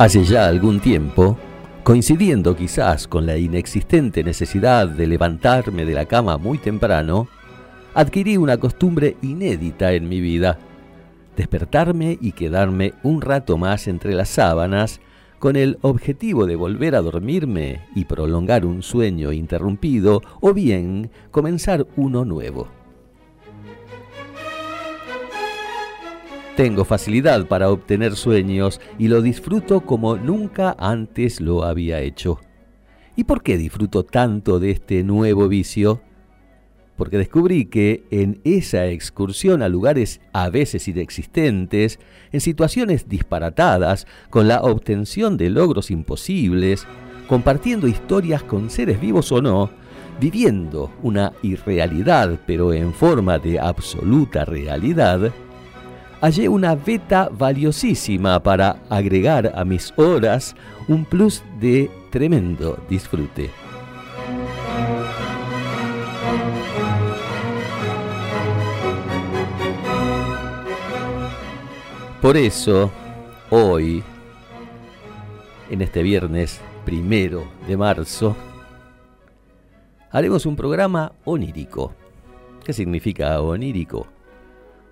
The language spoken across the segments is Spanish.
Hace ya algún tiempo, coincidiendo quizás con la inexistente necesidad de levantarme de la cama muy temprano, adquirí una costumbre inédita en mi vida, despertarme y quedarme un rato más entre las sábanas con el objetivo de volver a dormirme y prolongar un sueño interrumpido o bien comenzar uno nuevo. Tengo facilidad para obtener sueños y lo disfruto como nunca antes lo había hecho. ¿Y por qué disfruto tanto de este nuevo vicio? Porque descubrí que en esa excursión a lugares a veces inexistentes, en situaciones disparatadas, con la obtención de logros imposibles, compartiendo historias con seres vivos o no, viviendo una irrealidad pero en forma de absoluta realidad, hallé una beta valiosísima para agregar a mis horas un plus de tremendo disfrute. Por eso, hoy, en este viernes primero de marzo, haremos un programa onírico. ¿Qué significa onírico?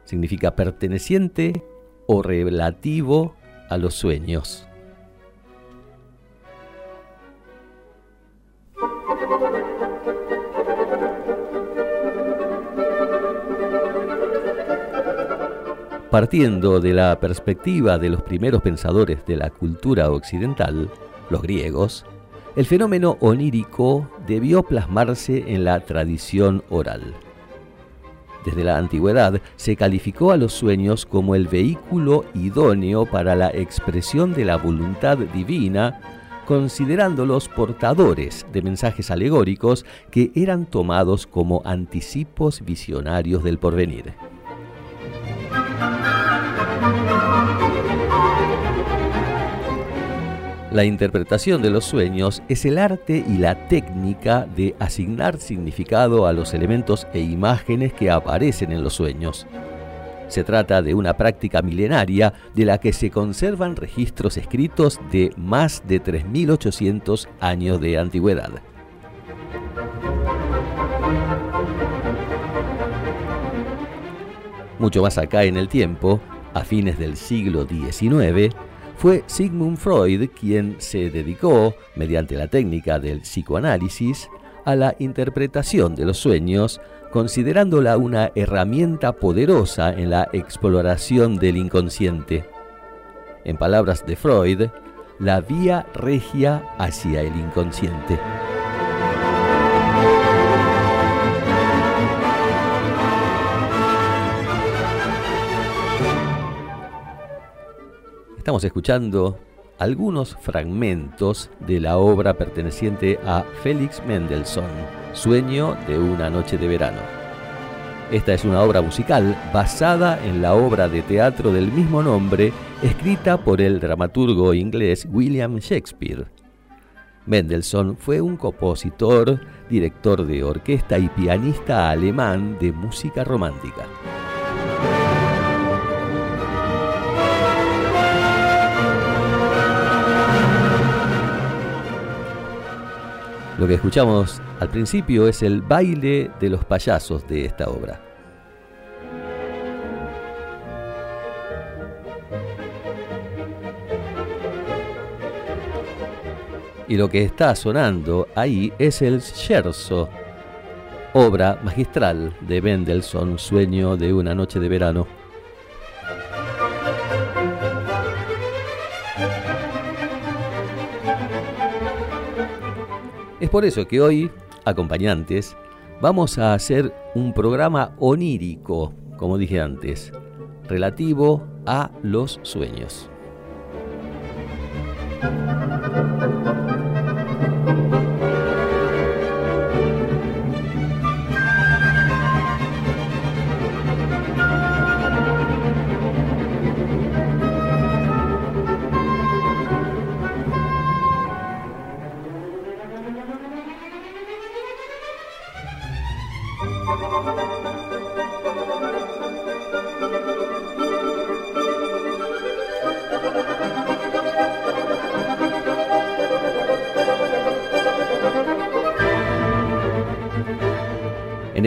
Significa perteneciente o relativo a los sueños. Partiendo de la perspectiva de los primeros pensadores de la cultura occidental, los griegos, el fenómeno onírico debió plasmarse en la tradición oral. Desde la antigüedad se calificó a los sueños como el vehículo idóneo para la expresión de la voluntad divina, considerándolos portadores de mensajes alegóricos que eran tomados como anticipos visionarios del porvenir. La interpretación de los sueños es el arte y la técnica de asignar significado a los elementos e imágenes que aparecen en los sueños. Se trata de una práctica milenaria de la que se conservan registros escritos de más de 3.800 años de antigüedad. Mucho más acá en el tiempo, a fines del siglo XIX, fue Sigmund Freud quien se dedicó, mediante la técnica del psicoanálisis, a la interpretación de los sueños, considerándola una herramienta poderosa en la exploración del inconsciente. En palabras de Freud, la vía regia hacia el inconsciente. Estamos escuchando algunos fragmentos de la obra perteneciente a Félix Mendelssohn, Sueño de una noche de verano. Esta es una obra musical basada en la obra de teatro del mismo nombre, escrita por el dramaturgo inglés William Shakespeare. Mendelssohn fue un compositor, director de orquesta y pianista alemán de música romántica. Lo que escuchamos al principio es el baile de los payasos de esta obra. Y lo que está sonando ahí es el Scherzo, obra magistral de Mendelssohn, Sueño de una noche de verano. Es por eso que hoy, acompañantes, vamos a hacer un programa onírico, como dije antes, relativo a los sueños.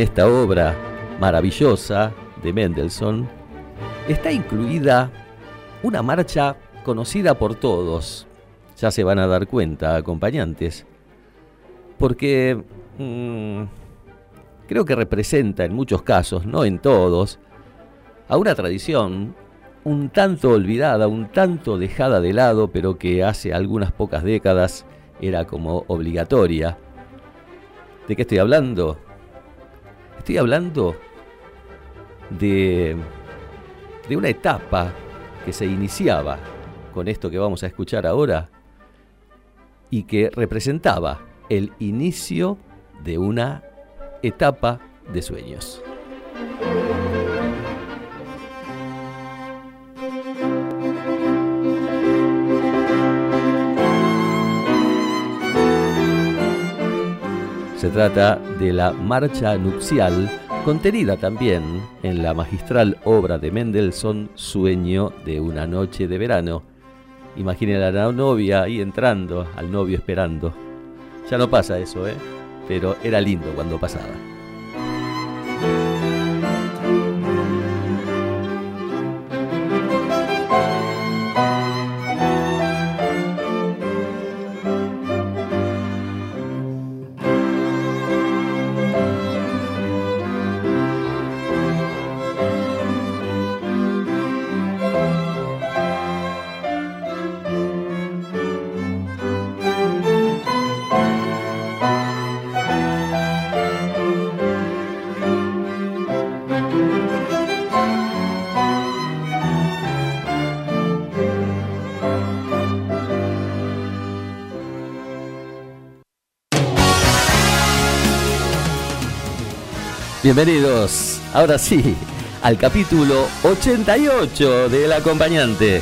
Esta obra maravillosa de Mendelssohn está incluida una marcha conocida por todos. Ya se van a dar cuenta, acompañantes, porque mm, creo que representa en muchos casos, no en todos, a una tradición un tanto olvidada, un tanto dejada de lado, pero que hace algunas pocas décadas era como obligatoria. ¿De qué estoy hablando? Estoy hablando de, de una etapa que se iniciaba con esto que vamos a escuchar ahora y que representaba el inicio de una etapa de sueños. Se trata de la marcha nupcial, contenida también en la magistral obra de Mendelssohn Sueño de una noche de verano. Imaginen a la novia ahí entrando, al novio esperando. Ya no pasa eso, ¿eh? Pero era lindo cuando pasaba. Bienvenidos, ahora sí, al capítulo 88 del acompañante.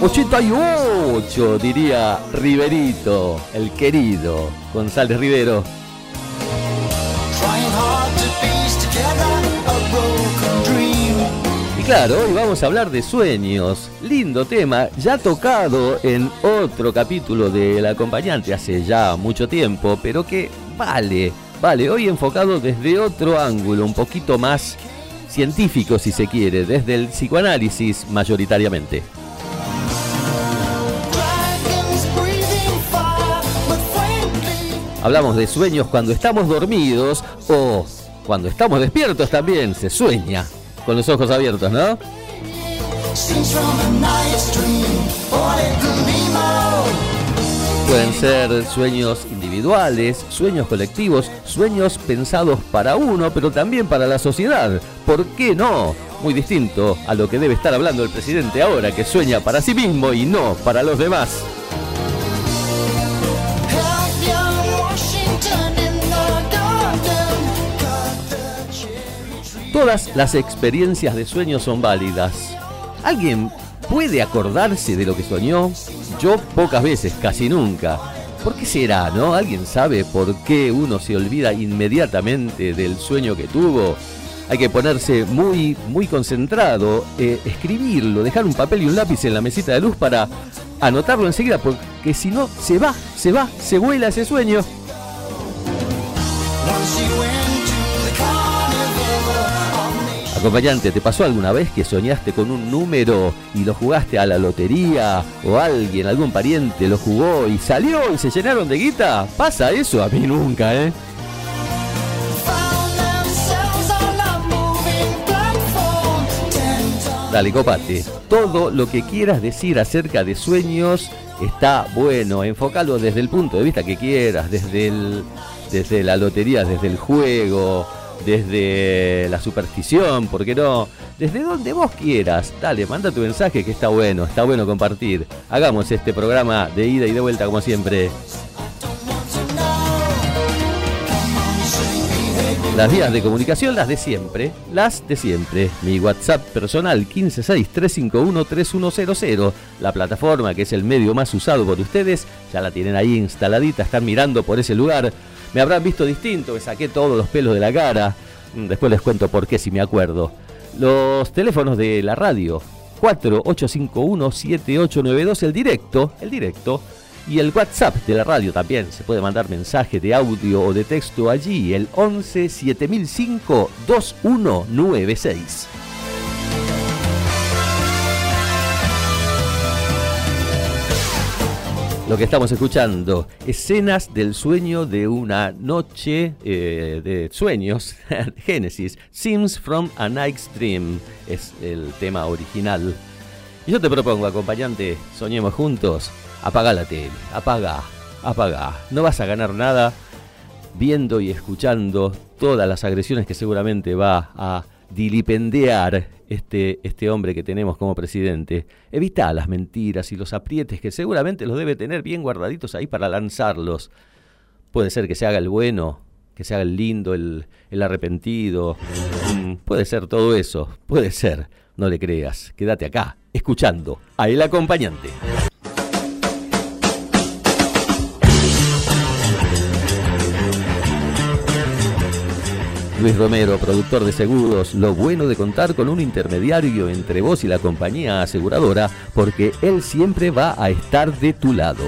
¡88! diría Riverito, el querido González Rivero. Claro, hoy vamos a hablar de sueños. Lindo tema, ya tocado en otro capítulo del acompañante hace ya mucho tiempo, pero que vale, vale, hoy enfocado desde otro ángulo, un poquito más científico si se quiere, desde el psicoanálisis mayoritariamente. Hablamos de sueños cuando estamos dormidos o cuando estamos despiertos también se sueña con los ojos abiertos, ¿no? Pueden ser sueños individuales, sueños colectivos, sueños pensados para uno, pero también para la sociedad. ¿Por qué no? Muy distinto a lo que debe estar hablando el presidente ahora, que sueña para sí mismo y no para los demás. Todas las experiencias de sueño son válidas. ¿Alguien puede acordarse de lo que soñó? Yo pocas veces, casi nunca. ¿Por qué será, no? ¿Alguien sabe por qué uno se olvida inmediatamente del sueño que tuvo? Hay que ponerse muy, muy concentrado, eh, escribirlo, dejar un papel y un lápiz en la mesita de luz para anotarlo enseguida, porque si no, se va, se va, se vuela ese sueño. Acompañante, ¿te pasó alguna vez que soñaste con un número y lo jugaste a la lotería o alguien, algún pariente lo jugó y salió y se llenaron de guita? ¿Pasa eso? A mí nunca, ¿eh? Dale, copate. Todo lo que quieras decir acerca de sueños está bueno. Enfócalo desde el punto de vista que quieras, desde, el, desde la lotería, desde el juego, desde la superstición, ¿por qué no? Desde donde vos quieras. Dale, manda tu mensaje que está bueno, está bueno compartir. Hagamos este programa de ida y de vuelta como siempre. Las vías de comunicación, las de siempre, las de siempre. Mi WhatsApp personal 156-351-3100. La plataforma que es el medio más usado por ustedes, ya la tienen ahí instaladita, están mirando por ese lugar. Me habrán visto distinto, me saqué todos los pelos de la cara. Mm, después les cuento por qué si me acuerdo. Los teléfonos de la radio 4851-7892, el directo, el directo y el WhatsApp de la radio también. Se puede mandar mensaje de audio o de texto allí, el 11 7005 2196. Lo que estamos escuchando, escenas del sueño de una noche eh, de sueños, Génesis, Sims from a Night's Dream, es el tema original. Y yo te propongo, acompañante, soñemos juntos, apaga la tele, apaga, apaga. No vas a ganar nada viendo y escuchando todas las agresiones que seguramente va a dilipendear este, este hombre que tenemos como presidente. Evita las mentiras y los aprietes que seguramente los debe tener bien guardaditos ahí para lanzarlos. Puede ser que se haga el bueno, que se haga el lindo, el, el arrepentido. Mm, puede ser todo eso, puede ser. No le creas, quédate acá, escuchando a el acompañante. Luis Romero, productor de seguros, lo bueno de contar con un intermediario entre vos y la compañía aseguradora, porque él siempre va a estar de tu lado.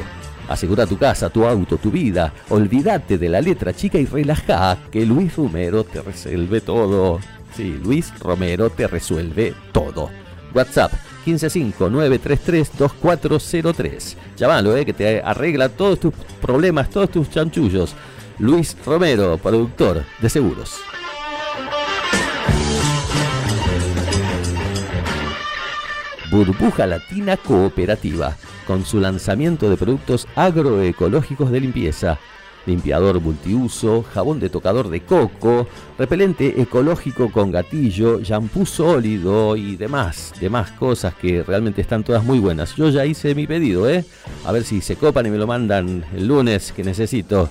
Asegura tu casa, tu auto, tu vida. Olvídate de la letra chica y relaja que Luis Romero te resuelve todo. Sí, Luis Romero te resuelve todo. WhatsApp 155-933-2403. Llámalo, eh, que te arregla todos tus problemas, todos tus chanchullos. Luis Romero, productor de seguros. Burbuja Latina Cooperativa, con su lanzamiento de productos agroecológicos de limpieza, limpiador multiuso, jabón de tocador de coco, repelente ecológico con gatillo, shampoo sólido y demás, demás cosas que realmente están todas muy buenas. Yo ya hice mi pedido, ¿eh? A ver si se copan y me lo mandan el lunes que necesito.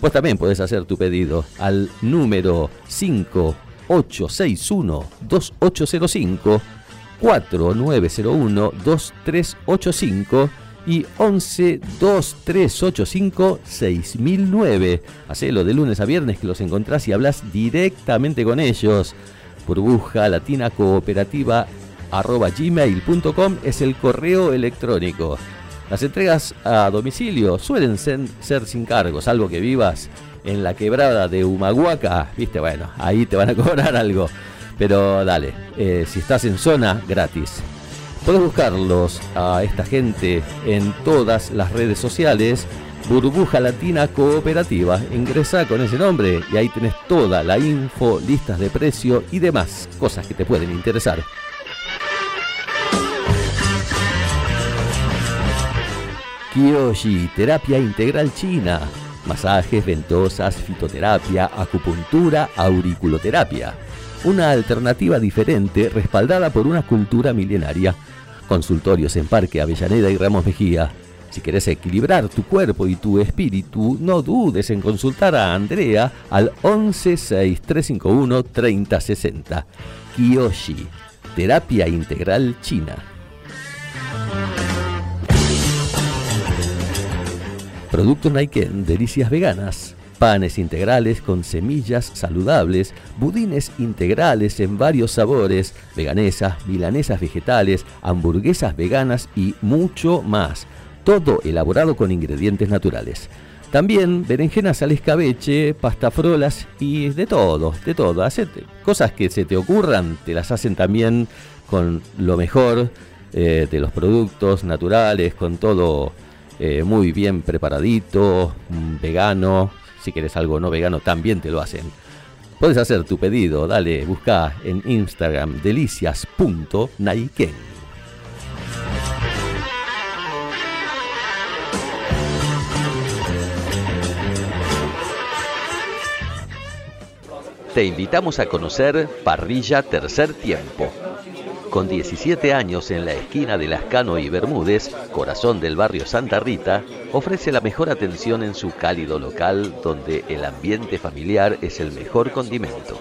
Pues también puedes hacer tu pedido al número 5861 2805 4901-2385 y 11-2385-6009. Hacelo de lunes a viernes que los encontrás y hablas directamente con ellos. Burbuja Latina Cooperativa arroba gmail.com es el correo electrónico. Las entregas a domicilio suelen ser, sin cargo, salvo que vivas en la quebrada de Humahuaca, viste, bueno, ahí te van a cobrar algo. Pero dale, eh, si estás en zona, gratis. Puedes buscarlos a esta gente en todas las redes sociales. Burbuja Latina Cooperativa. Ingresa con ese nombre y ahí tenés toda la info, listas de precio y demás cosas que te pueden interesar. Kiyoshi, terapia integral china. Masajes, ventosas, fitoterapia, acupuntura, auriculoterapia una alternativa diferente respaldada por una cultura milenaria. Consultorios en Parque Avellaneda y Ramos Mejía. Si querés equilibrar tu cuerpo y tu espíritu, no dudes en consultar a Andrea al 116351 3060. Kiyoshi, terapia integral china. Producto Naiken, delicias veganas panes integrales con semillas saludables, budines integrales en varios sabores, veganesas, milanesas vegetales, hamburguesas veganas y mucho más. Todo elaborado con ingredientes naturales. También berenjenas al escabeche, pastafrolas y de todo, de todo. Cosas que se te ocurran, te las hacen también con lo mejor eh, de los productos naturales, con todo eh, muy bien preparadito, mm, vegano, si quieres algo no vegano, también te lo hacen. Puedes hacer tu pedido, dale, busca en Instagram delicias.naiken. Te invitamos a conocer Parrilla Tercer Tiempo con 17 años en la esquina de Lascano y Bermúdez, corazón del barrio Santa Rita, ofrece la mejor atención en su cálido local donde el ambiente familiar es el mejor condimento.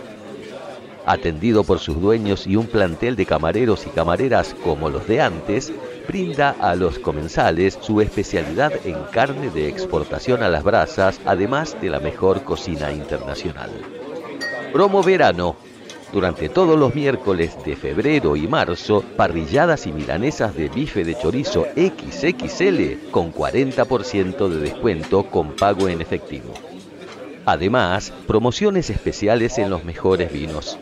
Atendido por sus dueños y un plantel de camareros y camareras como los de antes, brinda a los comensales su especialidad en carne de exportación a las brasas, además de la mejor cocina internacional. Promo Verano durante todos los miércoles de febrero y marzo, parrilladas y milanesas de bife de chorizo XXL con 40% de descuento con pago en efectivo. Además, promociones especiales en los mejores vinos.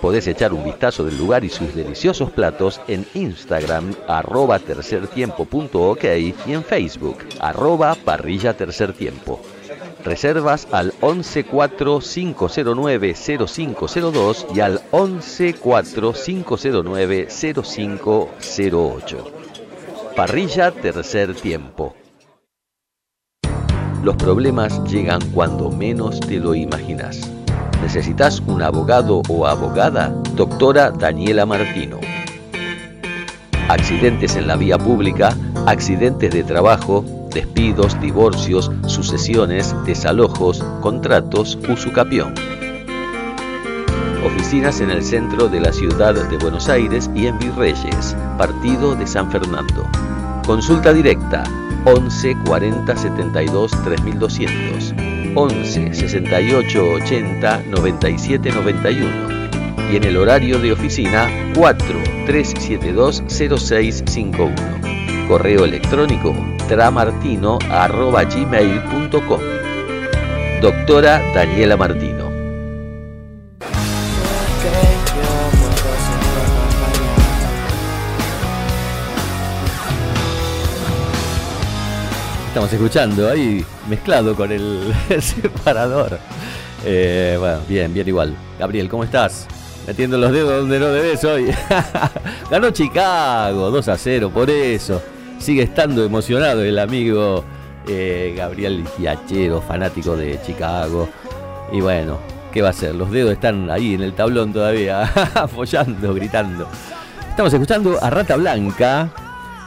Podés echar un vistazo del lugar y sus deliciosos platos en Instagram arroba tercertiempo.ok y en Facebook arroba parrilla tercer tiempo. Reservas al 1145090502 y al 1145090508. Parrilla Tercer Tiempo. Los problemas llegan cuando menos te lo imaginas. ¿Necesitas un abogado o abogada? Doctora Daniela Martino. Accidentes en la vía pública, accidentes de trabajo, despidos, divorcios, sucesiones, desalojos, contratos, usucapión. Oficinas en el centro de la ciudad de Buenos Aires y en Virreyes, partido de San Fernando. Consulta directa 11 40 72 3200 11 68 80 97 91 y en el horario de oficina 4 372 0651. Correo electrónico tramartino.gmail.com Doctora Daniela Martino. Estamos escuchando ahí mezclado con el, separador. Eh, bueno, bien, bien igual. Gabriel, ¿cómo estás? Metiendo los dedos donde no debes hoy. Ganó Chicago, 2 a 0, por eso sigue estando emocionado el amigo eh, Gabriel Giachero, fanático de Chicago. Y bueno, ¿qué va a ser? Los dedos están ahí en el tablón todavía, apoyando, gritando. Estamos escuchando a Rata Blanca.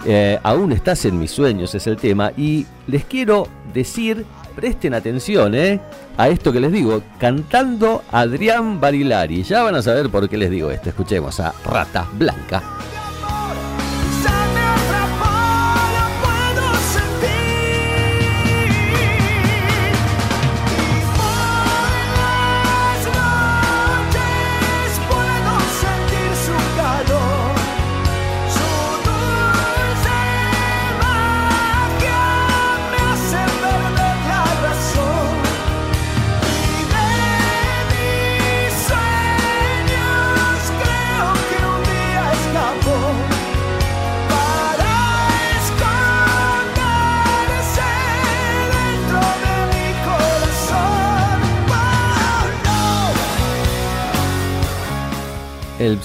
Eh, aún estás en mis sueños, es el tema. Y les quiero decir, presten atención eh, a esto que les digo, cantando Adrián Barilari. Ya van a saber por qué les digo esto. Escuchemos a Rata Blanca.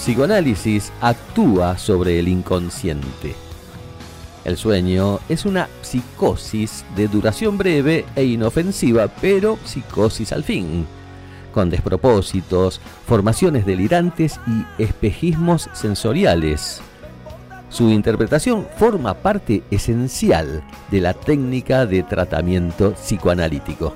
Psicoanálisis actúa sobre el inconsciente. El sueño es una psicosis de duración breve e inofensiva, pero psicosis al fin, con despropósitos, formaciones delirantes y espejismos sensoriales. Su interpretación forma parte esencial de la técnica de tratamiento psicoanalítico.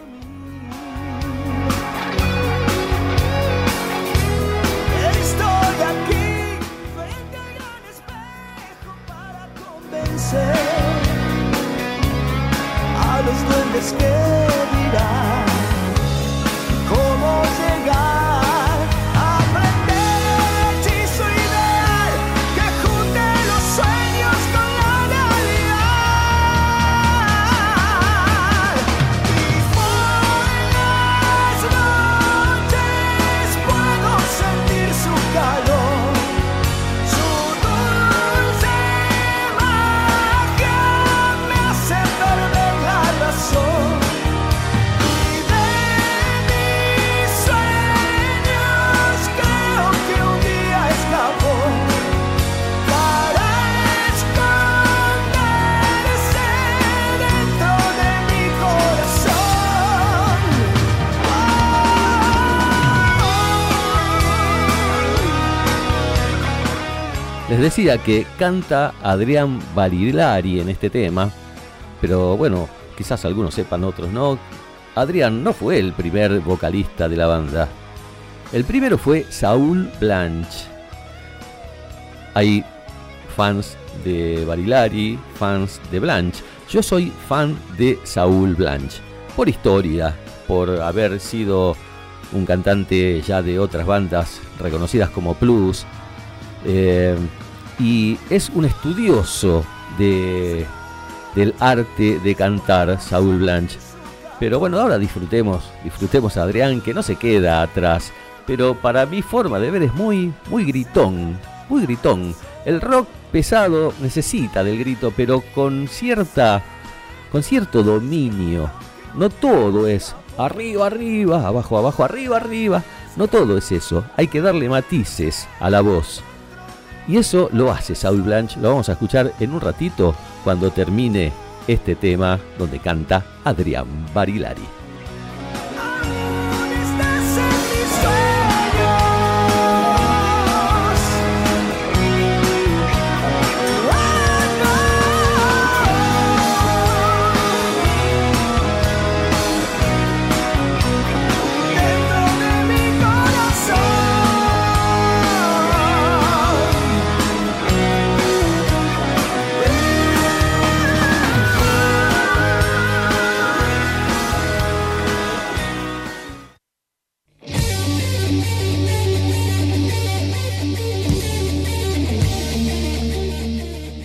Les decía que canta Adrián Barilari en este tema, pero bueno, quizás algunos sepan, otros no. Adrián no fue el primer vocalista de la banda. El primero fue Saúl Blanche. Hay fans de Barilari, fans de Blanche. Yo soy fan de Saúl Blanche, por historia, por haber sido un cantante ya de otras bandas reconocidas como Plus, eh, y es un estudioso de, del arte de cantar, Saúl Blanche. Pero bueno, ahora disfrutemos, disfrutemos a Adrián, que no se queda atrás. Pero para mi forma de ver es muy, muy gritón, muy gritón. El rock pesado necesita del grito, pero con cierta, con cierto dominio. No todo es arriba, arriba, abajo, abajo, arriba, arriba. No todo es eso. Hay que darle matices a la voz. Y eso lo hace Saul Blanche, lo vamos a escuchar en un ratito cuando termine este tema donde canta Adrián Barilari.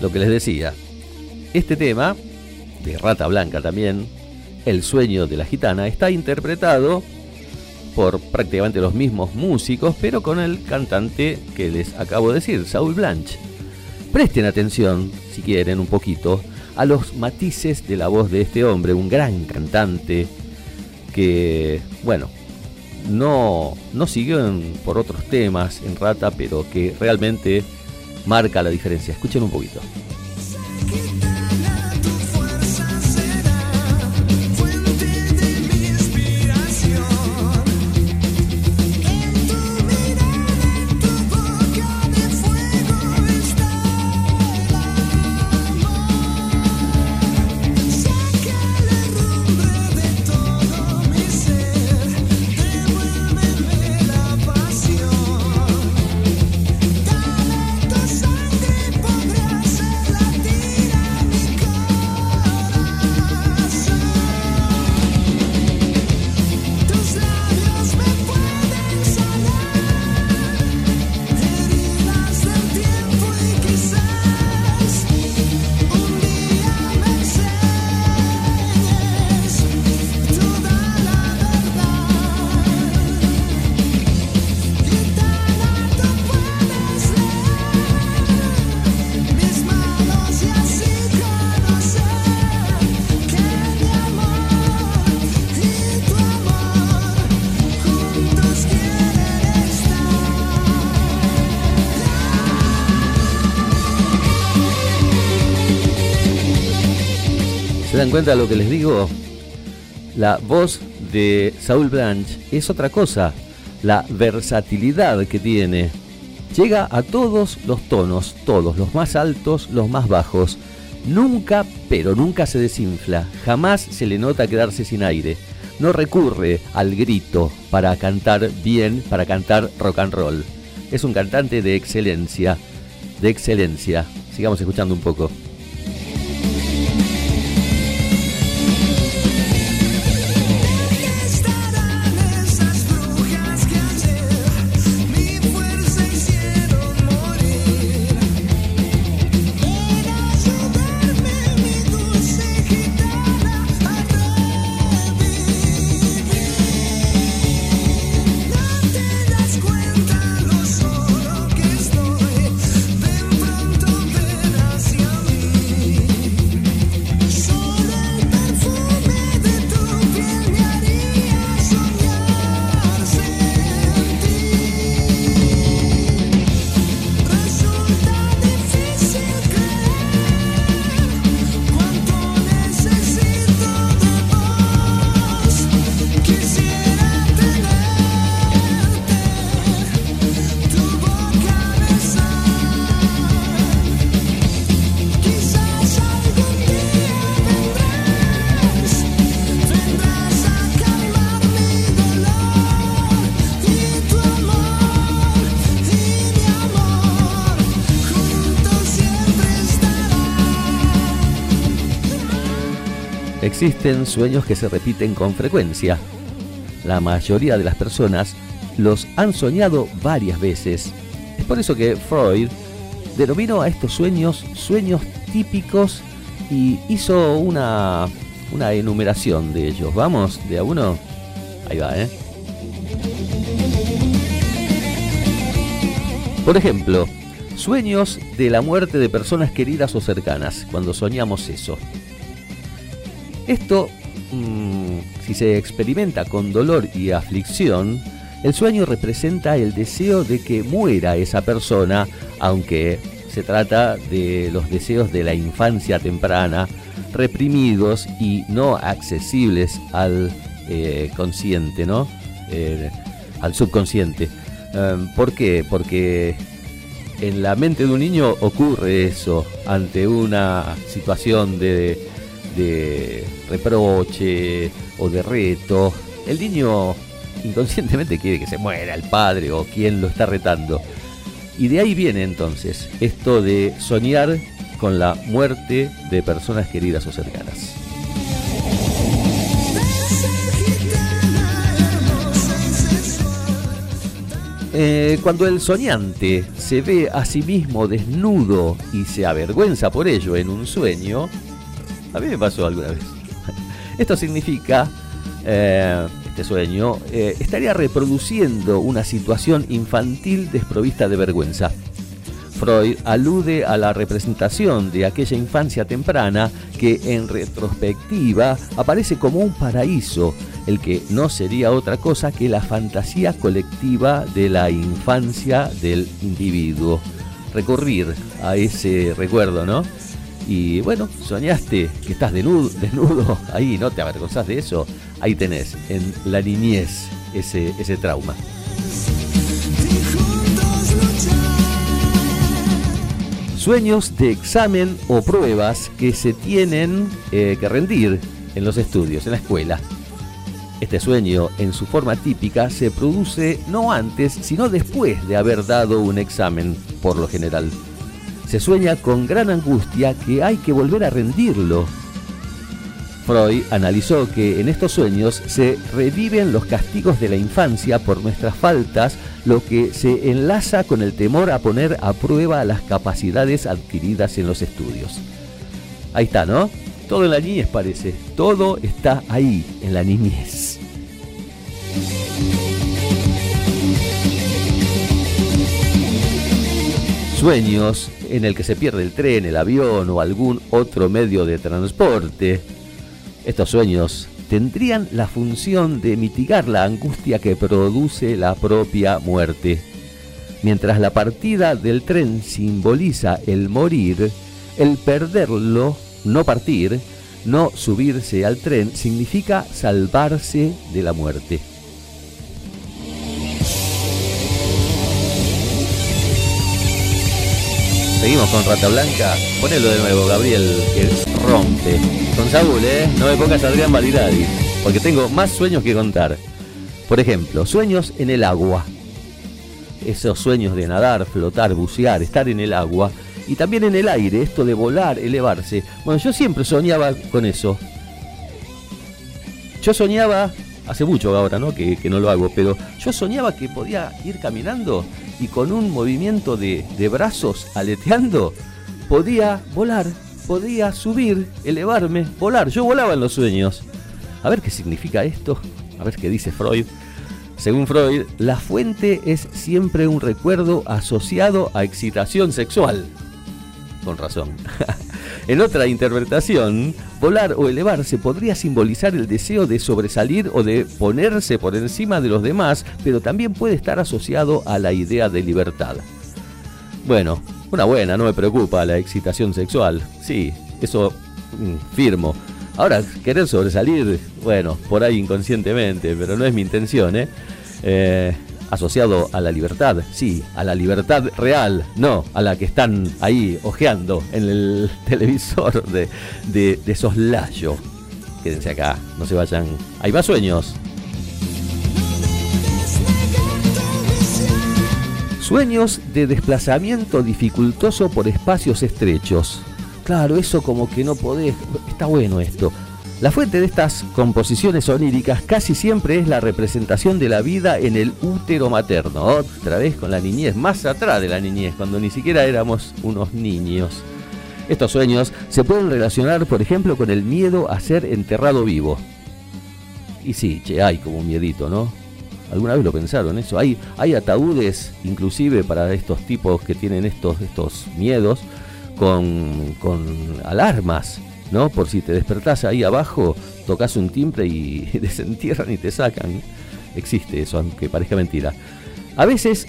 Que les decía, este tema, de Rata Blanca también, El sueño de la gitana, está interpretado por prácticamente los mismos músicos, pero con el cantante que les acabo de decir, Saul Blanche. Presten atención, si quieren, un poquito, a los matices de la voz de este hombre, un gran cantante que, bueno, no, no siguió por otros temas en Rata, pero que realmente marca la diferencia. Escuchen un poquito. Cuenta lo que les digo? La voz de Saul Blanche es otra cosa, la versatilidad que tiene. Llega a todos los tonos, todos, los más altos, los más bajos. Nunca, pero nunca se desinfla, jamás se le nota quedarse sin aire. No recurre al grito para cantar bien, para cantar rock and roll. Es un cantante de excelencia, de excelencia. Sigamos escuchando un poco. Sueños que se repiten con frecuencia. La mayoría de las personas los han soñado varias veces. Es por eso que Freud denominó a estos sueños sueños típicos y hizo una, una enumeración de ellos. Vamos, de a uno. Ahí va, ¿eh? Por ejemplo, sueños de la muerte de personas queridas o cercanas, cuando soñamos eso. Esto, mm, si se experimenta con dolor y aflicción, el sueño representa el deseo de que muera esa persona, aunque se trata de los deseos de la infancia temprana, reprimidos y no accesibles al eh, consciente, ¿no? Eh, al subconsciente. Em, ¿Por qué? Porque en la mente de un niño ocurre eso ante una situación de, de reproche o de reto. El niño inconscientemente quiere que se muera el padre o quien lo está retando. Y de ahí viene entonces esto de soñar con la muerte de personas queridas o cercanas. Eh, cuando el soñante se ve a sí mismo desnudo y se avergüenza por ello en un sueño, a mí me pasó alguna vez. Esto significa, eh, este sueño, eh, estaría reproduciendo una situación infantil desprovista de vergüenza. Freud alude a la representación de aquella infancia temprana que en retrospectiva aparece como un paraíso, el que no sería otra cosa que la fantasía colectiva de la infancia del individuo. Recurrir a ese recuerdo, ¿no? Y bueno, soñaste que estás desnudo, desnudo ahí, ¿no? ¿Te avergonzás de eso? Ahí tenés, en la niñez, ese, ese trauma. Sueños de examen o pruebas que se tienen eh, que rendir en los estudios, en la escuela. Este sueño, en su forma típica, se produce no antes, sino después de haber dado un examen, por lo general. Se sueña con gran angustia que hay que volver a rendirlo Freud analizó que en estos sueños se reviven los castigos de la infancia por nuestras faltas, lo que se enlaza con el temor a poner a prueba las capacidades adquiridas en los estudios. Ahí está, ¿no? Todo en la niñez parece, todo está ahí, en la niñez. Sueños en el que se pierde el tren, el avión o algún otro medio de transporte estos sueños tendrían la función de mitigar la angustia que produce la propia muerte. Mientras la partida del tren simboliza el morir, el perderlo, no partir, no subirse al tren, significa salvarse de la muerte. Seguimos con Rata Blanca. Ponelo de nuevo, Gabriel, que rompe. Con Saúl, ¿eh? No me pongas Adrián Validadi, porque tengo más sueños que contar. Por ejemplo, sueños en el agua. Esos sueños de nadar, flotar, bucear, estar en el agua. Y también en el aire, esto de volar, elevarse. Bueno, yo siempre soñaba con eso. Yo soñaba, hace mucho ahora, ¿no? Que, que no lo hago, pero yo soñaba que podía ir caminando y con un movimiento de, brazos aleteando podía volar, podía subir, elevarme, volar. Yo volaba en los sueños. A ver qué significa esto, a ver qué dice Freud. Según Freud, la fuente es siempre un recuerdo asociado a excitación sexual. Con razón. En otra interpretación, volar o elevarse podría simbolizar el deseo de sobresalir o de ponerse por encima de los demás, pero también puede estar asociado a la idea de libertad. Bueno, una buena, no me preocupa la excitación sexual. Sí, eso mm, firmo. Ahora, querer sobresalir, bueno, por ahí inconscientemente, pero no es mi intención, ¿eh? eh asociado a la libertad, sí, a la libertad real, no a la que están ahí ojeando en el televisor de, de, de soslayo. Quédense acá, no se vayan. Ahí va sueños. Sueños de desplazamiento dificultoso por espacios estrechos. Claro, eso como que no podés. Está bueno esto. La fuente de estas composiciones oníricas casi siempre es la representación de la vida en el útero materno, otra vez con la niñez, más atrás de la niñez, cuando ni siquiera éramos unos niños. Estos sueños se pueden relacionar, por ejemplo, con el miedo a ser enterrado vivo. Y sí, che, hay como un miedito, ¿no? ¿Alguna vez lo pensaron eso? Hay, ataúdes, inclusive para estos tipos que tienen estos, miedos, con alarmas ¿no? Por si te despertás ahí abajo, tocas un timbre y desentierran y te sacan. Existe eso, aunque parezca mentira. A veces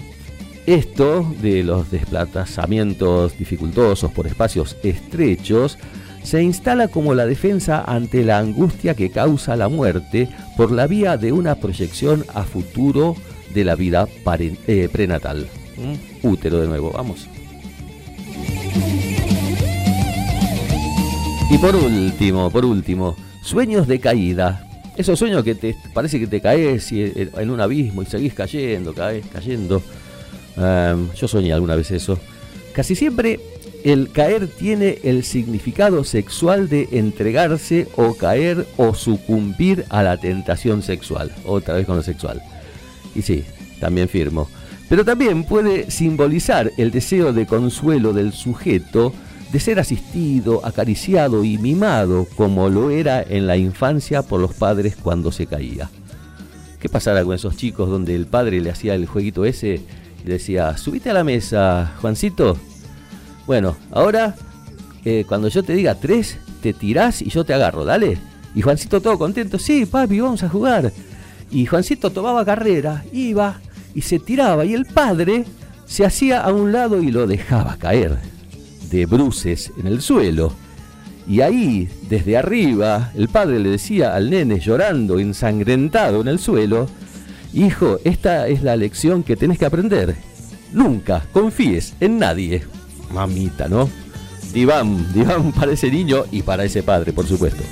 esto de los desplazamientos dificultosos por espacios estrechos se instala como la defensa ante la angustia que causa la muerte por la vía de una proyección a futuro de la vida eh, prenatal. ¿Mm? Útero de nuevo, vamos. Y por último, por último, sueños de caída. Esos sueños que te parece que te caes en un abismo y seguís cayendo, caes, cayendo. yo soñé alguna vez eso. Casi siempre el caer tiene el significado sexual de entregarse o caer o sucumbir a la tentación sexual. Otra vez con lo sexual. Y sí, también firmo. Pero también puede simbolizar el deseo de consuelo del sujeto de ser asistido, acariciado y mimado como lo era en la infancia por los padres cuando se caía. ¿Qué pasará con esos chicos donde el padre le hacía el jueguito ese y decía, subite a la mesa, Juancito? Bueno, ahora, eh, cuando yo te diga tres, te tirás y yo te agarro, dale. Y Juancito todo contento, sí, papi, vamos a jugar. Y Juancito tomaba carrera, iba y se tiraba y el padre se hacía a un lado y lo dejaba caer de bruces en el suelo. Y ahí, desde arriba, el padre le decía al nene llorando, ensangrentado en el suelo, Hijo, esta es la lección que tenés que aprender. Nunca confíes en nadie. Mamita, ¿no? Diván, diván para ese niño y para ese padre, por supuesto.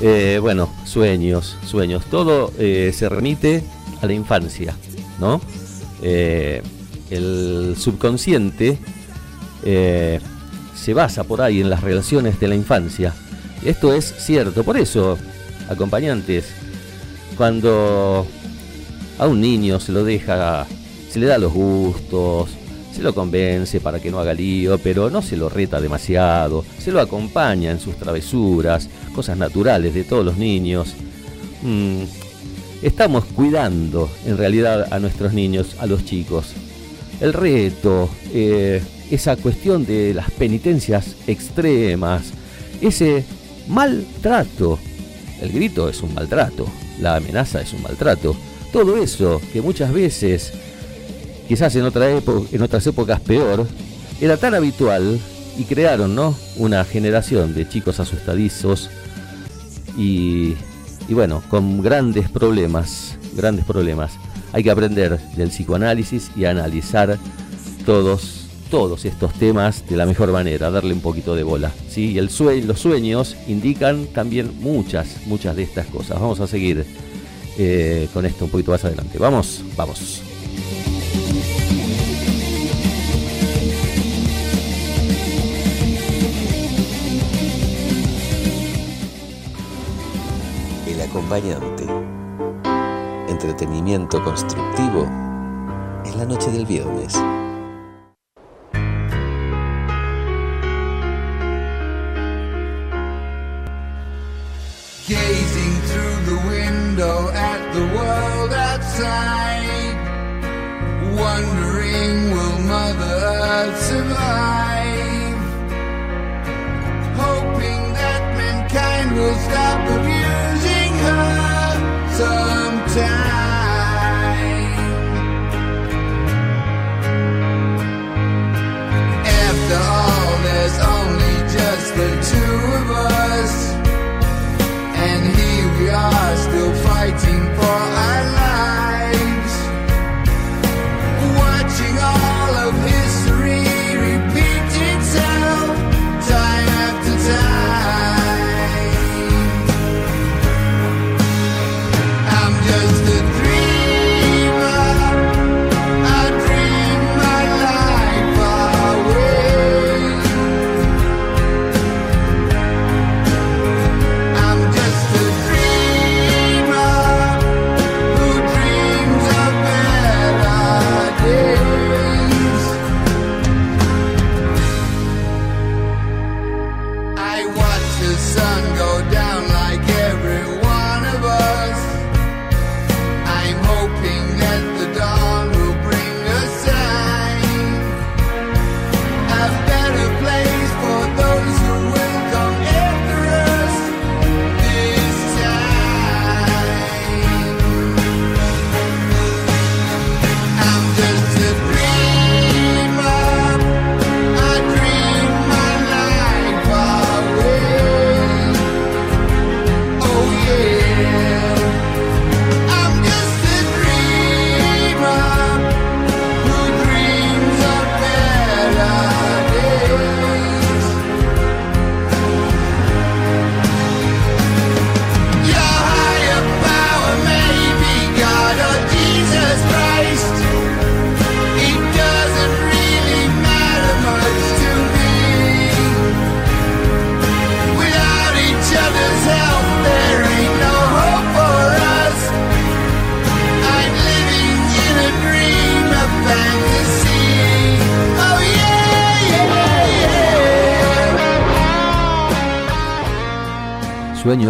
Eh, bueno, sueños, sueños. Todo eh, se remite a la infancia, ¿no? Eh, el subconsciente se basa por ahí en las relaciones de la infancia. Esto es cierto. Por eso, acompañantes, cuando a un niño se lo deja, se le da los gustos, se lo convence para que no haga lío, pero no se lo reta demasiado, se lo acompaña en sus travesuras, cosas naturales de todos los niños. Mm, estamos cuidando en realidad a nuestros niños, a los chicos. El reto, eh, esa cuestión de las penitencias extremas, ese maltrato. El grito es un maltrato, la amenaza es un maltrato. Todo eso que muchas veces quizás en, otras épocas peor, era tan habitual y crearon ¿no? una generación de chicos asustadizos y, bueno, con grandes problemas, grandes problemas. Hay que aprender del psicoanálisis y analizar todos, todos estos temas de la mejor manera, darle un poquito de bola. ¿sí? Y los sueños indican también muchas, muchas de estas cosas. Vamos a seguir eh, con esto un poquito más adelante. Vamos, vamos. Acompañante. Entretenimiento constructivo en la noche del viernes.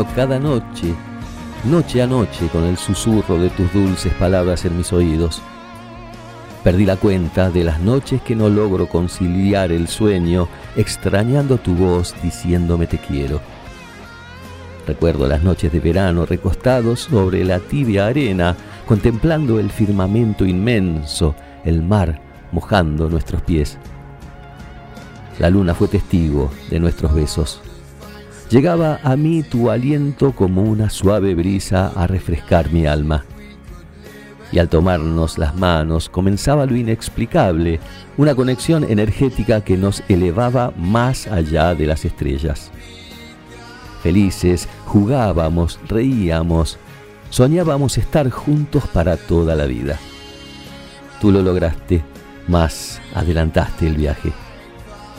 Cada noche, noche a noche, con el susurro de tus dulces palabras en mis oídos. Perdí la cuenta de las noches que no logro conciliar el sueño, extrañando tu voz diciéndome te quiero. Recuerdo las noches de verano recostados sobre la tibia arena, contemplando el firmamento inmenso, el mar mojando nuestros pies. La luna fue testigo de nuestros besos. Llegaba a mí tu aliento como una suave brisa a refrescar mi alma. Y al tomarnos las manos comenzaba lo inexplicable, una conexión energética que nos elevaba más allá de las estrellas. Felices, jugábamos, reíamos, soñábamos estar juntos para toda la vida. Tú lo lograste, mas adelantaste el viaje.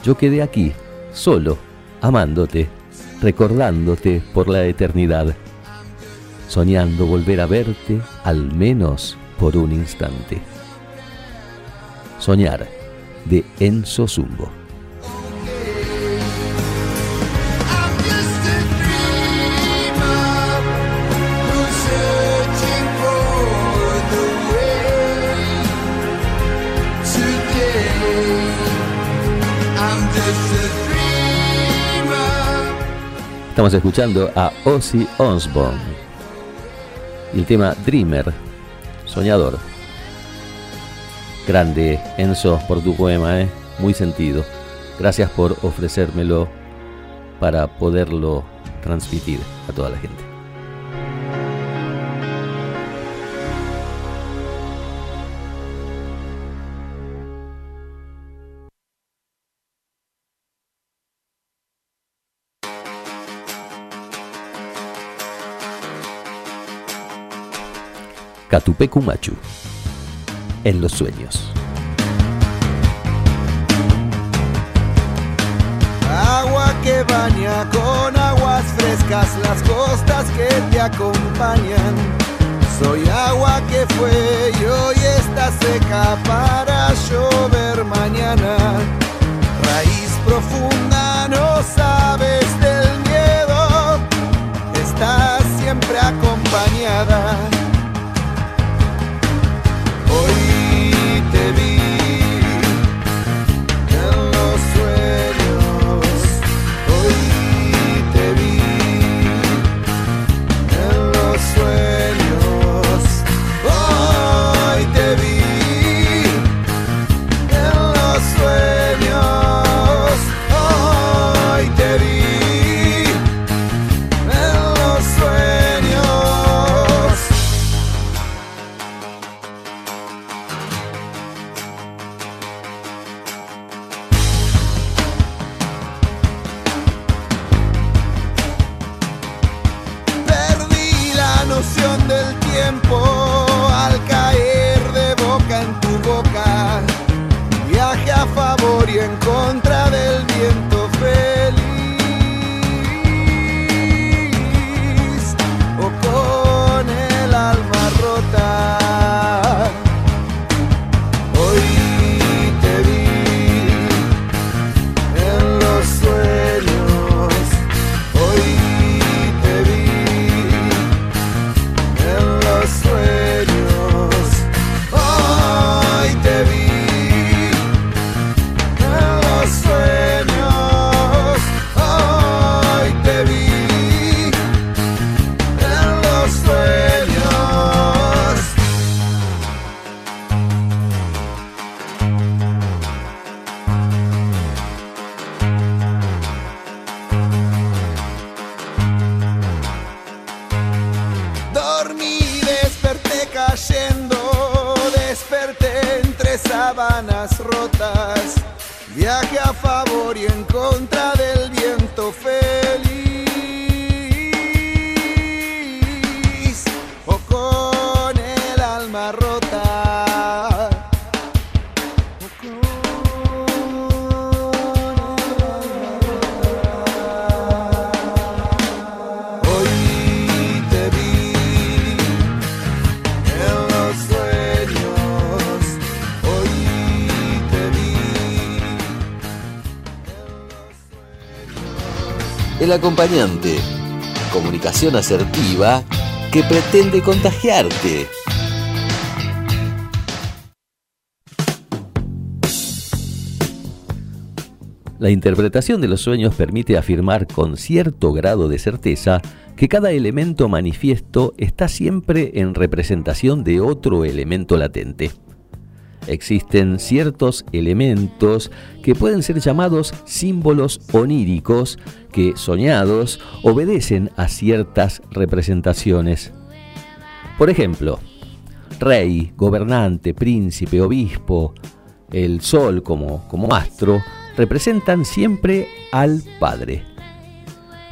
Yo quedé aquí, solo, amándote recordándote por la eternidad, soñando volver a verte al menos por un instante. Soñar de Enzo Zumbo. Estamos escuchando a Ozzy Osbourne y el tema Dreamer, Soñador. Grande, Enzo, por tu poema, ¿eh? muy sentido. Gracias por ofrecérmelo para poderlo transmitir a toda la gente. Catupecu Machu. En los sueños. Agua que baña con aguas frescas las costas que te acompañan. Soy agua que fue y hoy está seca para llover mañana. Raíz profunda, no sabes del miedo, estás siempre acompañada. El acompañante asertiva que pretende contagiarte. La interpretación de los sueños permite afirmar con cierto grado de certeza que cada elemento manifiesto está siempre en representación de otro elemento latente. Existen ciertos elementos que pueden ser llamados símbolos oníricos que, soñados, obedecen a ciertas representaciones. Por ejemplo, rey, gobernante, príncipe, obispo, el sol como, como astro, representan siempre al Padre.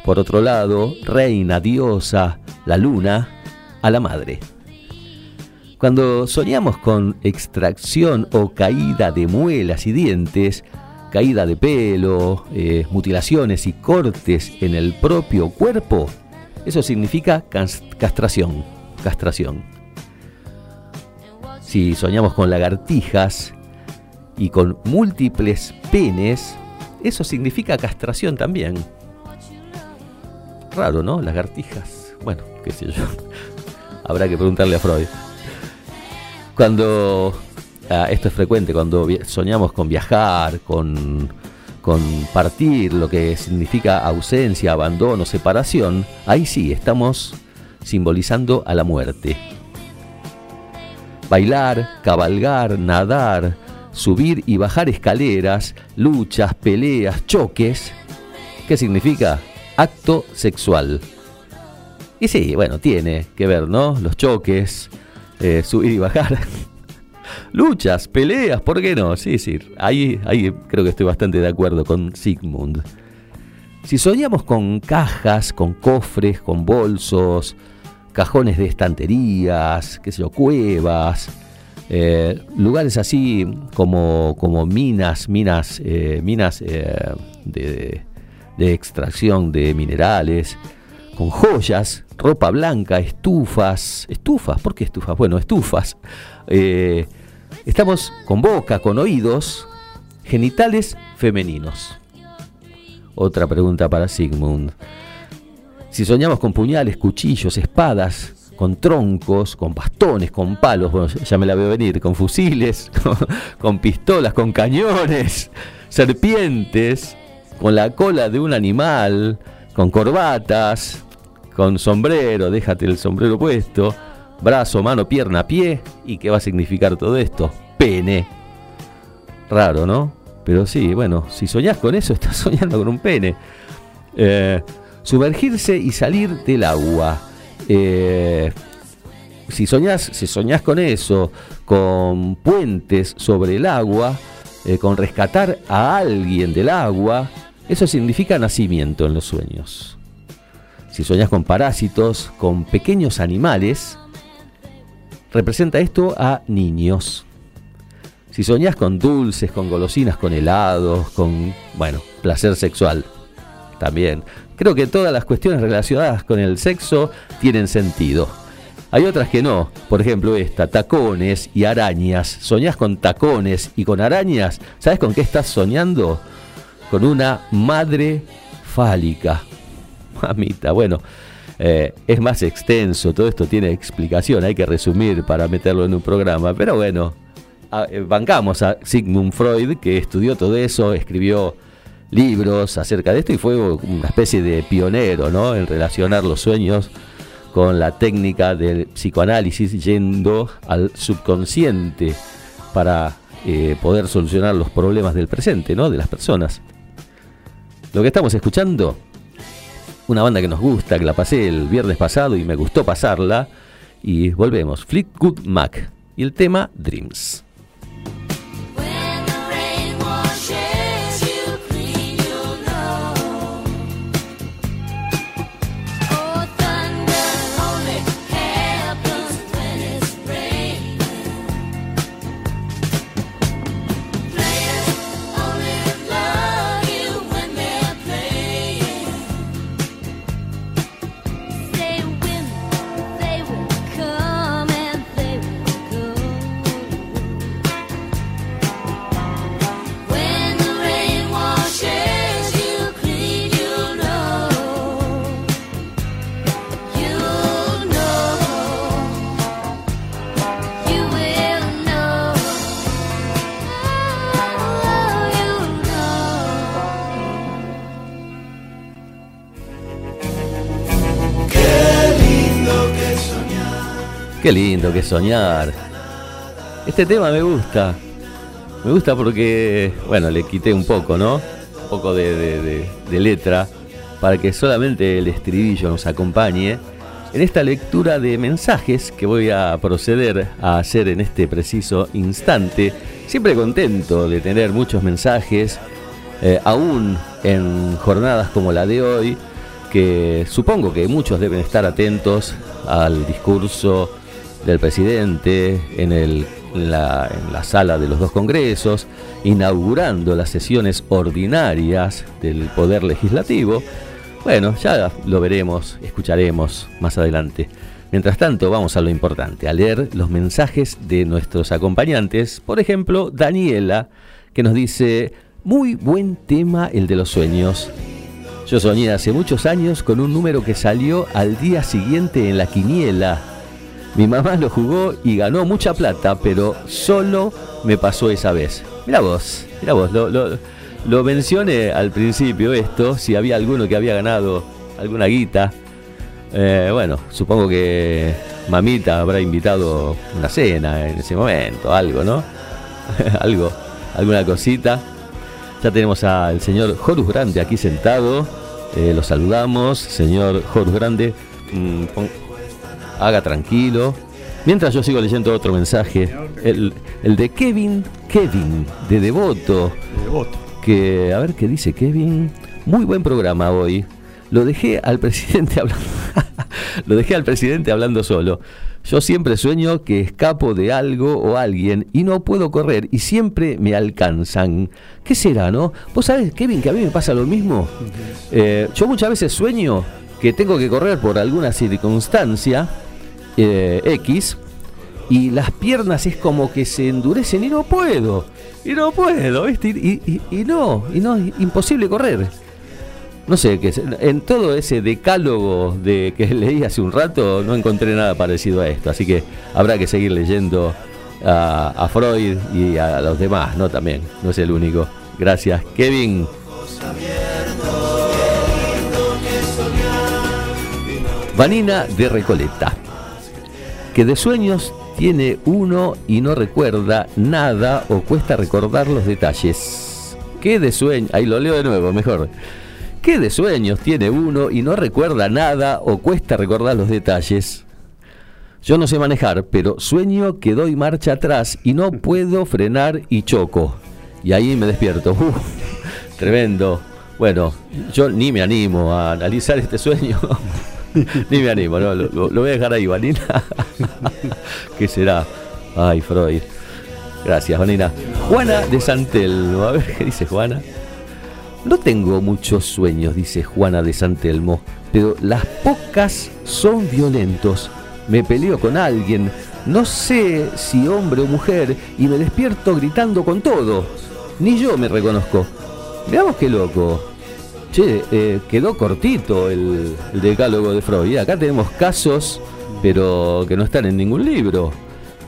Por otro lado, reina, diosa, la luna, a la Madre. Cuando soñamos con extracción o caída de muelas y dientes, caída de pelo, eh, mutilaciones y cortes en el propio cuerpo, eso significa castración, castración. Si soñamos con lagartijas, y con múltiples penes, eso significa castración también. Raro, ¿no? Lagartijas. Bueno, qué sé yo. Habrá que preguntarle a Freud. Cuando... Ah, esto es frecuente, cuando soñamos con viajar, con, con partir, lo que significa ausencia, abandono, separación, ahí sí estamos simbolizando a la muerte. Bailar, cabalgar, nadar, subir y bajar escaleras, luchas, peleas, choques. ¿Qué significa? Acto sexual. Y sí, bueno, tiene que ver, ¿no? Los choques, eh, subir y bajar. Luchas, peleas, ¿por qué no? Sí, sí, ahí, ahí creo que estoy bastante de acuerdo con Sigmund. Si soñamos con cajas, con cofres, con bolsos, cajones de estanterías, qué sé yo, cuevas, eh, lugares así como, como minas, minas, eh, minas de, de, extracción de minerales, con joyas, ropa blanca, estufas, estufas, ¿por qué estufas? Bueno, estufas. estamos con boca, con oídos, genitales femeninos. Otra pregunta para Sigmund. Si soñamos con puñales, cuchillos, espadas, con troncos, con bastones, con palos, bueno, ya me la veo venir, con fusiles, con, pistolas, con cañones, serpientes, con la cola de un animal, con corbatas, con sombrero, déjate el sombrero puesto, brazo, mano, pierna, pie, ¿y qué va a significar todo esto? Pene. Raro, ¿no? Pero sí, bueno, si soñás con eso, estás soñando con un pene. Eh, sumergirse y salir del agua. Eh, si soñás, si soñás con eso, con puentes sobre el agua, eh, con rescatar a alguien del agua, eso significa nacimiento en los sueños. Si soñás con parásitos, con pequeños animales, representa esto a niños. Si soñás con dulces, con golosinas, con helados, con, bueno, placer sexual, también. Creo que todas las cuestiones relacionadas con el sexo tienen sentido. Hay otras que no, por ejemplo esta, tacones y arañas. ¿Soñás con tacones y con arañas? ¿Sabes con qué estás soñando? Con una madre fálica. Mamita, bueno, eh, es más extenso, todo esto tiene explicación, hay que resumir para meterlo en un programa, pero bueno, eh, bancamos a Sigmund Freud, que estudió todo eso, escribió libros acerca de esto y fue una especie de pionero ¿no? en relacionar los sueños con la técnica del psicoanálisis yendo al subconsciente para eh, poder solucionar los problemas del presente ¿no? de las personas. Lo que estamos escuchando, una banda que nos gusta, que la pasé el viernes pasado y me gustó pasarla, y volvemos, Fleetwood Mac y el tema Dreams. Qué lindo que soñar. Este tema me gusta. Me gusta porque, bueno, le quité un poco, ¿no? Un poco de letra para que solamente el estribillo nos acompañe en esta lectura de mensajes que voy a proceder a hacer en este preciso instante. Siempre contento de tener muchos mensajes, eh, aún en jornadas como la de hoy, que supongo que muchos deben estar atentos al discurso del presidente en, el- en la, en la sala de los dos congresos, inaugurando las sesiones ordinarias del Poder Legislativo. Bueno, ya lo veremos, escucharemos más adelante. Mientras tanto, vamos a lo importante, a leer los mensajes de nuestros acompañantes. Por ejemplo, Daniela, que nos dice, muy buen tema el de los sueños. Yo soñé hace muchos años con un número que salió al día siguiente en la quiniela. Mi mamá lo jugó y ganó mucha plata, pero solo me pasó esa vez. Mira vos, mira vos, lo, mencioné al principio esto, si había alguno que había ganado alguna guita. Eh, bueno, supongo que mamita habrá invitado una cena en ese momento, algo, ¿no? algo, alguna cosita. Ya tenemos al señor Horus Grande aquí sentado. Eh, lo saludamos, señor Horus Grande. mm, haga tranquilo. Mientras yo sigo leyendo otro mensaje, el, el de Kevin, Kevin, de Devoto, que, a ver qué dice Kevin. Muy buen programa hoy. Lo dejé al presidente hablando. Lo dejé al presidente hablando solo. Yo siempre sueño que escapo de algo o alguien y no puedo correr y siempre me alcanzan. ¿Qué será, no? Vos sabés, Kevin, que a mí me pasa lo mismo. Eh, yo muchas veces sueño que tengo que correr por alguna circunstancia eh, X y las piernas es como que se endurecen y no puedo. Y no puedo, ¿viste? Y, no, y no, imposible correr. No sé, que en todo ese decálogo de que leí hace un rato no encontré nada parecido a esto, así que habrá que seguir leyendo a Freud y a los demás, ¿no? También, no es el único. Gracias, Kevin. Vanina de Recoleta, que de sueños tiene uno y no recuerda nada o cuesta recordar los detalles. ¿Qué de sueños? Ahí lo leo de nuevo, mejor. ¿Qué de sueños tiene uno y no recuerda nada o cuesta recordar los detalles? Yo no sé manejar, pero sueño que doy marcha atrás y no puedo frenar y choco. Y ahí me despierto. Uf, tremendo. Bueno, yo ni me animo a analizar este sueño. ni me animo, no, lo, voy a dejar ahí, Vanina. ¿Qué será? Ay, Freud. Gracias, Vanina. Juana de Santelmo. A ver qué dice Juana. No tengo muchos sueños, dice Juana de Santelmo, pero las pocas son violentos. Me peleo con alguien, no sé si hombre o mujer, y me despierto gritando con todo. Ni yo me reconozco. Veamos qué loco. Che, eh, quedó cortito el, decálogo de Freud. Acá tenemos casos, pero que no están en ningún libro.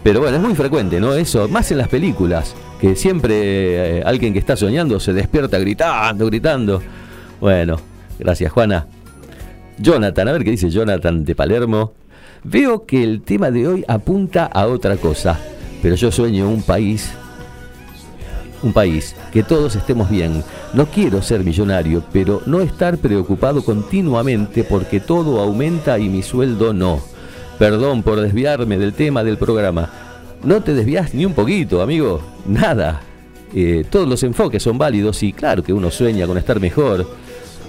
Pero bueno, es muy frecuente, ¿no? Eso, más en las películas, que siempre eh, alguien que está soñando se despierta gritando, gritando. Bueno, gracias Juana. Jonathan, a ver qué dice Jonathan de Palermo. Veo que el tema de hoy apunta a otra cosa, pero yo sueño un país, un país, que todos estemos bien. No quiero ser millonario, pero no estar preocupado continuamente porque todo aumenta y mi sueldo no. Perdón por desviarme del tema del programa. No te desvías ni un poquito, amigo. Nada. Eh, todos los enfoques son válidos y claro que uno sueña con estar mejor.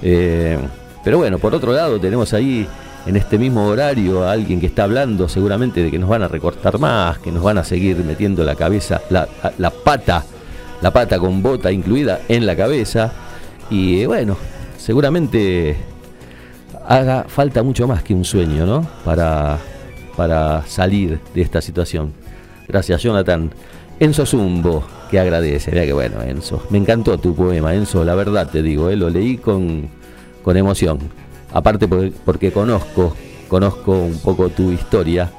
Eh, pero bueno, por otro lado tenemos ahí en este mismo horario a alguien que está hablando seguramente de que nos van a recortar más, que nos van a seguir metiendo la cabeza, la, la pata, la pata con bota incluida en la cabeza. Y eh, bueno, seguramente haga falta mucho más que un sueño, ¿no? Para, para salir de esta situación. Gracias, Jonathan. Enzo Zumbo, que agradece. Mira que bueno, Enzo. Me encantó tu poema, Enzo, la verdad te digo, ¿eh? lo leí con, con emoción. Aparte porque, porque conozco, conozco un poco tu historia.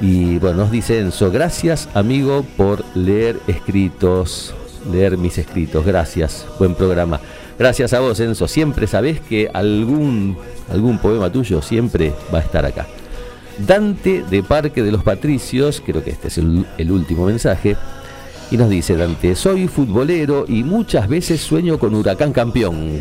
Y bueno, nos dice Enzo, gracias amigo por leer escritos, leer mis escritos. Gracias, buen programa. Gracias a vos, Enzo. Siempre sabés que algún, algún poema tuyo siempre va a estar acá. Dante de Parque de los Patricios, creo que este es el, último mensaje, y nos dice Dante, soy futbolero y muchas veces sueño con Huracán campeón.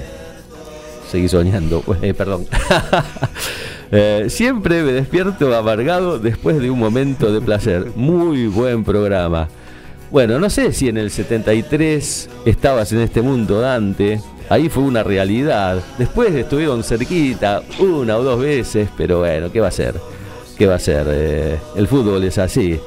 Seguí soñando, eh, perdón. Eh, siempre me despierto amargado después de un momento de placer. Muy buen programa. Bueno, no sé si en el 73 estabas en este mundo, Dante. Ahí fue una realidad. Después estuvieron cerquita una o dos veces, pero bueno, ¿qué va a ser? ¿Qué va a ser? Eh, el fútbol es así.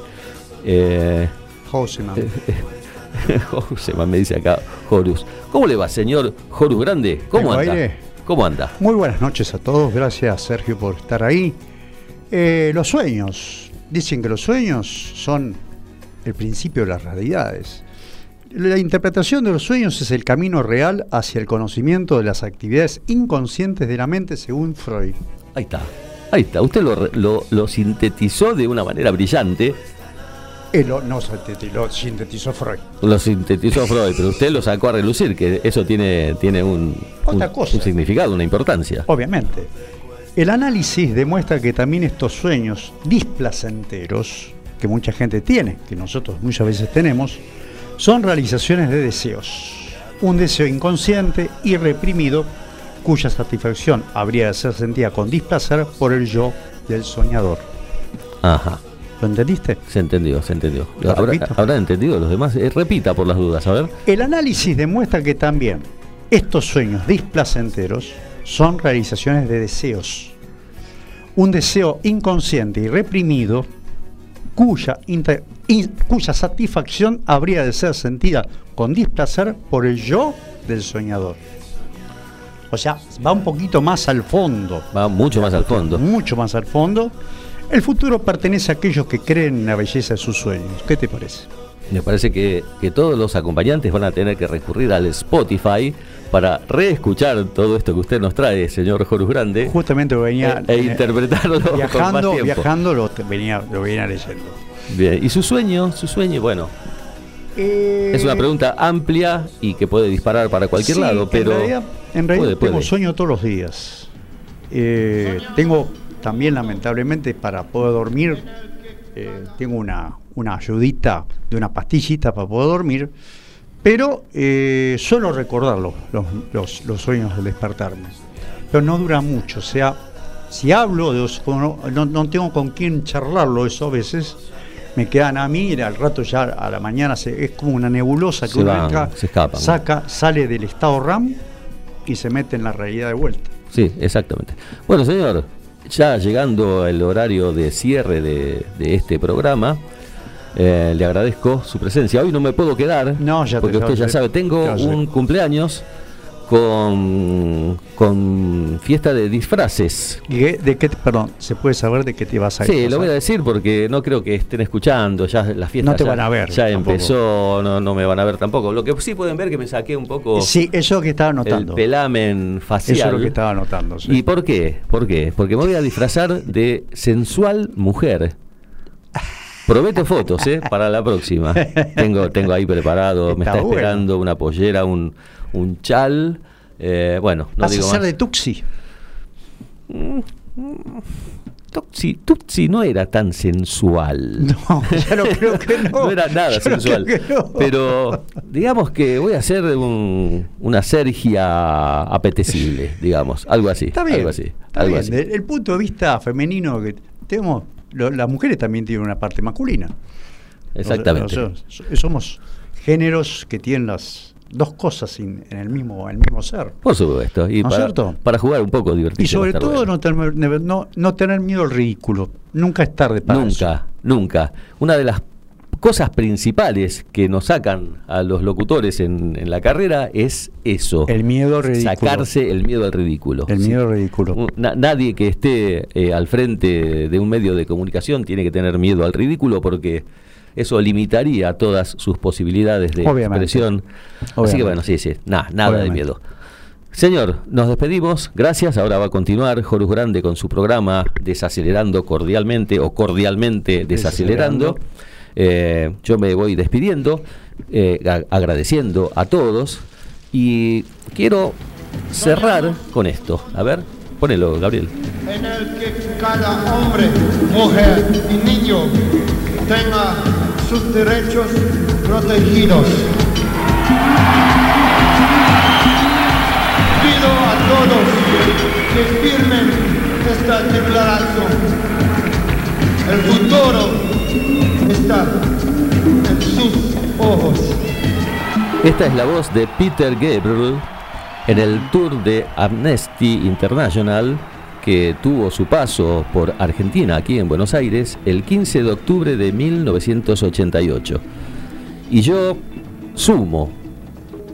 Eh, Joseman. Joseman me dice acá, Horus. ¿Cómo le va, señor Horus Grande? ¿Cómo ¿Tengo anda? aire? ¿Cómo anda? Muy buenas noches a todos. Gracias, Sergio, por estar ahí. Eh, los sueños. Dicen que los sueños son el principio de las realidades. La interpretación de los sueños es el camino real hacia el conocimiento de las actividades inconscientes de la mente según Freud. Ahí está. Ahí está. Usted lo, lo- lo sintetizó de una manera brillante. Eh, lo- no sintetizó, lo sintetizó Freud. Lo sintetizó Freud, pero usted lo sacó a relucir, que eso tiene, tiene un, Otra un- cosa. un significado, una importancia. Obviamente. El análisis demuestra que también estos sueños displacenteros, que mucha gente tiene, que nosotros muchas veces tenemos, son realizaciones de deseos. Un deseo inconsciente y reprimido, cuya satisfacción habría de ser sentida con displacer por el yo del soñador. Ajá. ¿Lo entendiste? Se entendió, se entendió. ¿Lo ¿Habrá, habrán entendido los demás? Eh, repita por las dudas, a ver. El análisis demuestra que también estos sueños displacenteros son realizaciones de deseos. Un deseo inconsciente y reprimido cuya, inter- in- cuya satisfacción habría de ser sentida con displacer por el yo del soñador. O sea, va un poquito más al fondo, Va mucho más al fondo. mucho más al fondo. El futuro pertenece a aquellos que creen en la belleza de sus sueños. ¿Qué te parece? Me parece que, que todos los acompañantes van a tener que recurrir al Spotify para reescuchar todo esto que usted nos trae, señor Horus Grande, Justamente lo venía e, e eh, interpretarlo con más viajando, viajando lo venía, lo venía leyendo. Bien. Y su sueño, su sueño, bueno, es una pregunta amplia y que puede disparar para cualquier Sí, lado, pero en realidad, en realidad puede, tengo puede. sueño todos los días. Eh, tengo también lamentablemente para poder dormir, eh, tengo una, una ayudita de una pastillita para poder dormir, pero eh, suelo recordarlo, los, los, los sueños del despertarme. Pero no dura mucho, o sea, si hablo, de los- no, no- no tengo con quién charlarlo eso a veces, me quedan a mí y al rato ya a la mañana se- es como una nebulosa que Se uno van, entra, se escapan. saca, sale del estado RAM y se mete en la realidad de vuelta. Sí, exactamente. Bueno, señor, ya llegando el horario de cierre de, de este programa, eh, le agradezco su presencia. Hoy no me puedo quedar, No, ya porque usted ya sabe, tengo Ya un cumpleaños con, con fiesta de disfraces. ¿Y qué- de qué, perdón, se puede saber de qué te vas a Sí, disfrazar? lo voy a decir porque no creo que estén escuchando, ya la fiesta No te ya, van a ver, ya tampoco. empezó, no, no me van a ver tampoco. Lo que sí pueden ver que me saqué un poco Sí, eso que estaba el anotando. pelamen facial. Eso es lo que estaba anotando. sí. ¿Y por qué? ¿Por qué? Porque me voy a disfrazar de sensual mujer. Prometo fotos, ¿eh? Para la próxima. Tengo, tengo ahí preparado, me Está bueno. esperando una pollera, un, un chal. eh, bueno, no Vas a ser más. de Tuxi. Tutsi, Tutsi no era tan sensual. No, ya no creo que no. No era nada Yo sensual. no. Pero digamos que voy a hacer un- una Sergia apetecible, digamos. Algo así. Está bien. Algo así. está algo bien. así. El punto de vista femenino que tenemos, lo- las mujeres también tienen una parte masculina. Exactamente. Somos géneros que tienen las dos cosas en, en el mismo en el mismo ser. Por supuesto. Y ¿No para, cierto? para jugar un poco divertido. Y sobre todo no tener, no, no tener miedo al ridículo. Nunca es tarde para eso. Nunca, nunca. Una de las cosas principales que nos sacan a los locutores en, en la carrera es eso. El miedo ridículo. Sacarse el miedo al ridículo. El Sí. miedo al ridículo. Na- nadie que esté eh, al frente de un medio de comunicación tiene que tener miedo al ridículo porque eso limitaría todas sus posibilidades de Obviamente. expresión. Así que Obviamente. bueno, sí, sí, nada, nada de Obviamente. miedo. Señor, nos despedimos. Gracias. Ahora va a continuar Horus Grande con su programa Desacelerando Cordialmente o Cordialmente Desacelerando. Desacelerando. Eh, yo me voy despidiendo, eh, agradeciendo a todos y quiero cerrar con esto. A ver. Ponelo, Gabriel. en el que cada hombre, mujer y niño tenga sus derechos protegidos. Pido a todos que firmen esta declaración. El futuro sus ojos. Esta es la voz de Peter Gabriel en el tour de Amnesty International que tuvo su paso por Argentina, aquí en Buenos Aires, el 15 de octubre de 1988. Y yo sumo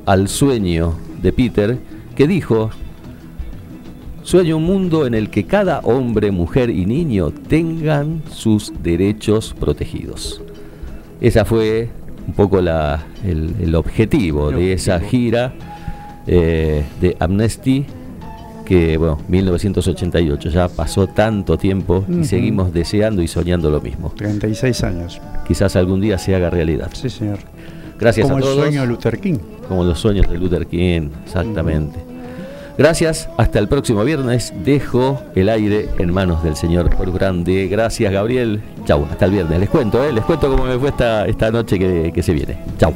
al sueño de Peter que dijo, sueño un mundo en el que cada hombre, mujer y niño tengan sus derechos protegidos. Esa fue un poco la- el, el objetivo de esa gira eh, de Amnesty que, bueno, 1988, ya pasó tanto tiempo y seguimos deseando y soñando lo mismo. 36 años. Quizás algún día se haga realidad. Sí, señor. Gracias Como a el sueño de Luther King. Como los sueños de Luther King, exactamente. Gracias, hasta el próximo viernes. Dejo el aire en manos del señor Horus Grande. Gracias, Gabriel. Chau, hasta el viernes. Les cuento, ¿eh? les cuento cómo me fue esta, esta noche que, que se viene. Chau.